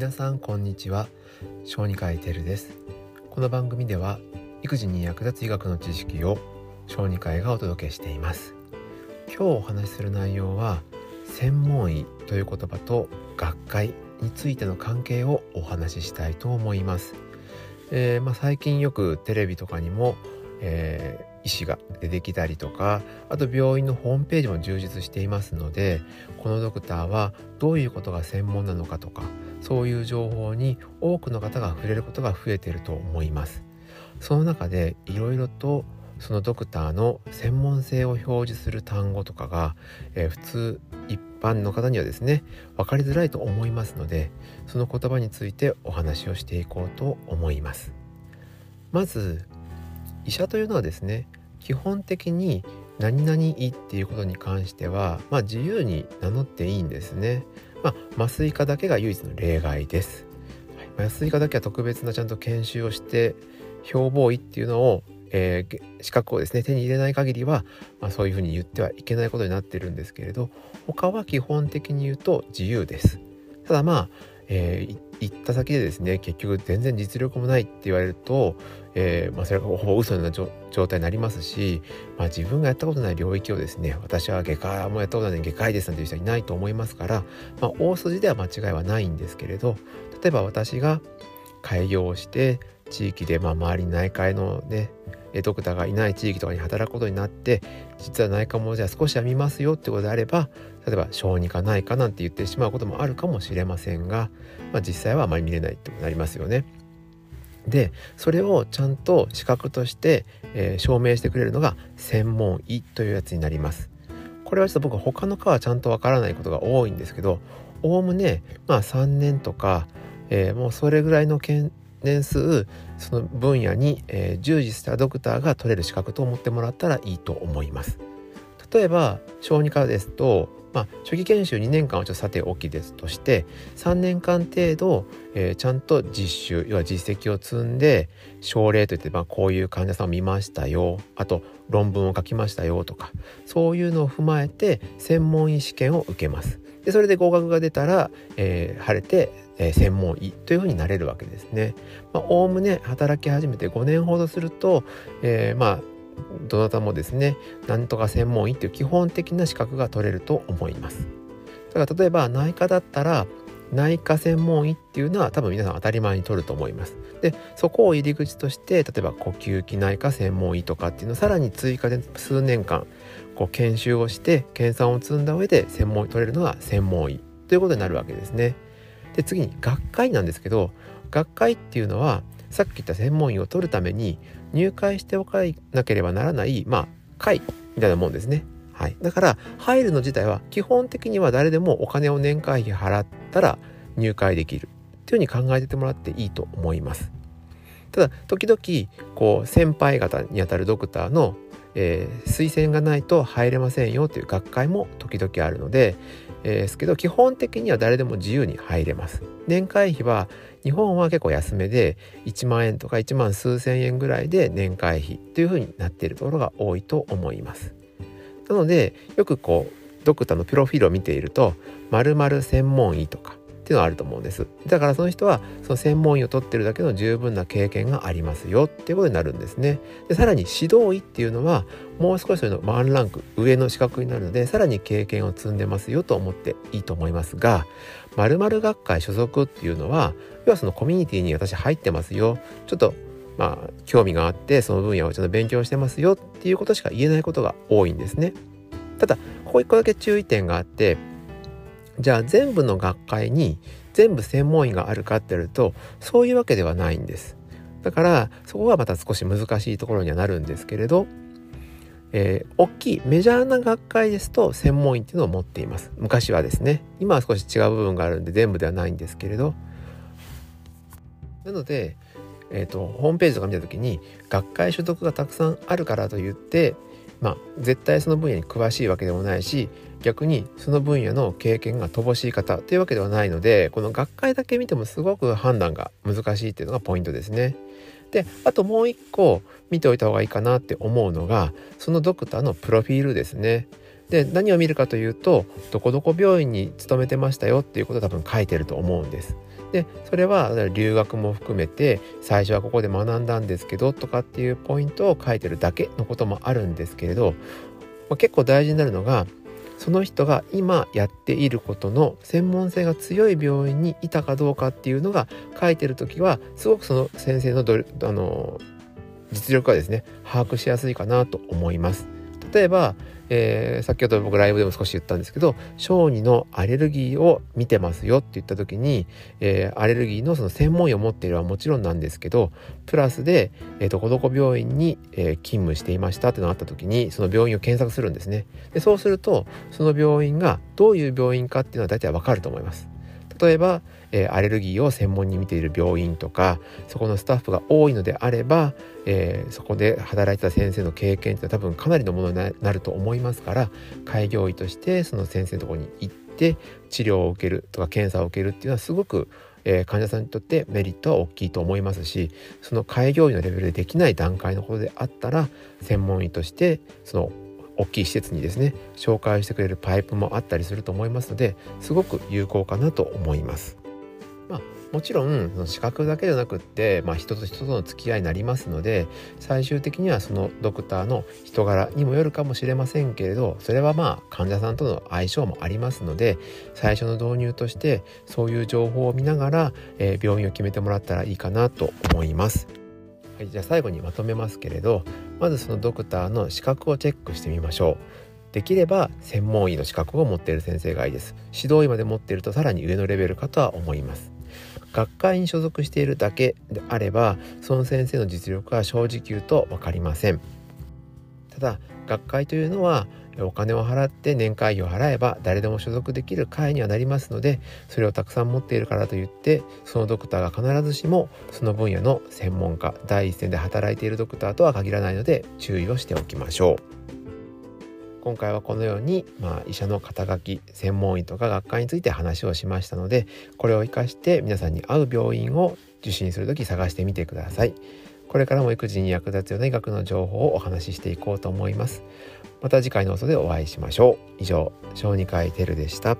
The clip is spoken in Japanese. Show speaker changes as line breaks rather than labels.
皆さんこんにちは。小児科医テルです。この番組では育児に役立つ医学の知識を小児科医がお届けしています。今日お話しする内容は専門医という言葉と学会についての関係をお話ししたいと思います、えー、まあ、最近よくテレビとかにも、えー医師が出てきたりとかあと病院のホームページも充実していますのでこのドクターはどういうことが専門なのかとかそういう情報に多くの方が触れることが増えていると思います。その中でいろいろとそのドクターの専門性を表示する単語とかが、えー、普通一般の方にはですね分かりづらいと思いますのでその言葉についてお話をしていこうと思います。まず医者というのはですね基本的に何々医っていうことに関しては、まあ、自由に名乗っていいんですね。まあ、麻酔科だけが唯一の例外です。はい、麻酔科だけは特別なちゃんと研修をして標榜医っていうのを、えー、資格をですね手に入れない限りは、まあ、そういうふうに言ってはいけないことになってるんですけれど他は基本的に言うと自由です。ただまあ、えー、行った先でですね結局全然実力もないって言われると、えー、まあ、それがほぼ嘘のような状態になりますし、まあ、自分がやったことない領域をですね私は外科もやったことない外科医ですなんていう人はいないと思いますから、まあ、大筋では間違いはないんですけれど例えば私が開業をして地域でまあ周りに内科医のねドクターがいない地域とかに働くことになって実は内科もじゃあ少しは見ますよってことであれば例えば小児科内科なんて言ってしまうこともあるかもしれませんが、まあ、実際はあまり見れないってなりますよね。でそれをちゃんと資格として、えー、証明してくれるのが専門医というやつになります。これはちょっと僕他の科はちゃんとわからないことが多いんですけどおおむねまあ3年とか、えー、もうそれぐらいの年数その分野に、えー、従事したドクターが取れる資格と思ってもらったらいいと思います。例えば小児科ですと、まあ、初期研修2年間はちょっとさておきですとして3年間程度、えー、ちゃんと実習要は実績を積んで症例といって、まあ、こういう患者さんを見ましたよあと論文を書きましたよとかそういうのを踏まえて専門医試験を受けます。でそれで合格が出たら、えー、晴れて、えー、専門医というふうになれるわけですね。おおむね働き始めて5年ほどすると、えー、まあどなたもですねなんとか専門医っていう基本的な資格が取れると思います。だから例えば内科だったら内科専門医っていうのは多分皆さん当たり前に取ると思います。でそこを入り口として例えば呼吸器内科専門医とかっていうのをさらに追加で数年間こう研修をして研鑽を積んだ上で専門医取れるのが専門医ということになるわけですね。で次に学会なんですけど学会っていうのはさっき言った専門医を取るために入会しておかなければならないまあ会みたいなもんですね。はい、だから入るの自体は基本的には誰でもお金を年会費払ったら入会できるっていうふうに考えててもらっていいと思います。ただ時々こう先輩方にあたるドクターの、えー、推薦がないと入れませんよという学会も時々あるので、えー、ですけど基本的には誰でも自由に入れます。年会費は日本は結構安めで1万円とか1万数千円ぐらいで年会費というふうになっているところが多いと思います。なのでよくこうドクターのプロフィールを見ていると〇〇専門医とかっていうのはあると思うんです。だからその人はその専門医を取ってるだけの十分な経験がありますよっていうことになるんですね。でさらに指導医っていうのはもう少しそのワンランク上の資格になるのでさらに経験を積んでますよと思っていいと思いますが〇〇学会所属っていうのは要はそのコミュニティに私入ってますよちょっとまあ興味があってその分野をちょっと勉強してますよっていうことしか言えないことが多いんですね。ただここ一個だけ注意点があってじゃあ全部の学会に全部専門医があるかって言うとそういうわけではないんです。だからそこはまた少し難しいところにはなるんですけれど、えー、大きいメジャーな学会ですと専門医っていうのを持っています。昔はですね今は少し違う部分があるんで全部ではないんですけれどなので、えーと、ホームページとか見た時に学会所属がたくさんあるからといってまあ絶対その分野に詳しいわけでもないし逆にその分野の経験が乏しい方というわけではないのでこの学会だけ見てもすごく判断が難しいっていうのがポイントですね。であともう一個見ておいた方がいいかなって思うのがそのドクターのプロフィールですね。で何を見るかというとどこどこ病院に勤めてましたよっていうことを多分書いてると思うんです。でそれは留学も含めて最初はここで学んだんですけどとかっていうポイントを書いてるだけのこともあるんですけれど、結構大事になるのがその人が今やっていることの専門性が強い病院にいたかどうかっていうのが書いてる時はすごくその先生のどあの実力がですね把握しやすいかなと思います。例えばえー、先ほど僕ライブでも少し言ったんですけど小児のアレルギーを見てますよって言った時に、えー、アレルギーのその専門医を持っているはもちろんなんですけどプラスで、えー、どこどこ病院に、えー、勤務していましたってのがあった時にその病院を検索するんですね。でそうするとその病院がどういう病院かっていうのは大体わかると思います。例えば、えー、アレルギーを専門に見ている病院とかそこのスタッフが多いのであれば、えー、そこで働いてた先生の経験って多分かなりのものになると思いますから開業医としてその先生のとこに行って治療を受けるとか検査を受けるっていうのはすごくえー、患者さんにとってメリットは大きいと思いますしその開業医のレベルでできない段階のことであったら専門医としてその大きい施設にですね紹介してくれるパイプもあったりすると思いますのですごく有効かなと思います。まあ、もちろんその資格だけじゃなくって、まあ、人と人との付き合いになりますので最終的にはそのドクターの人柄にもよるかもしれませんけれどそれはまあ患者さんとの相性もありますので最初の導入としてそういう情報を見ながら、えー、病院を決めてもらったらいいかなと思います。はい、じゃあ最後にまとめますけれどまずそのドクターの資格をチェックしてみましょう。できれば専門医の資格を持っている先生がいいです。指導医まで持っているとさらに上のレベルかとは思います。学会に所属しているだけであればその先生の実力は正直言うと分かりません。ただ学会というのはお金を払って年会費を払えば誰でも所属できる会にはなりますのでそれをたくさん持っているからといってそのドクターが必ずしもその分野の専門家第一線で働いているドクターとは限らないので注意をしておきましょう。今回はこのように、まあ、医者の肩書き専門医とか学会について話をしましたのでこれを生かして皆さんに合う病院を受診する時探してみてください。これからも育児に役立つような医学の情報をお話ししていこうと思います。また次回の音でお会いしましょう。以上、小児科医テルでした。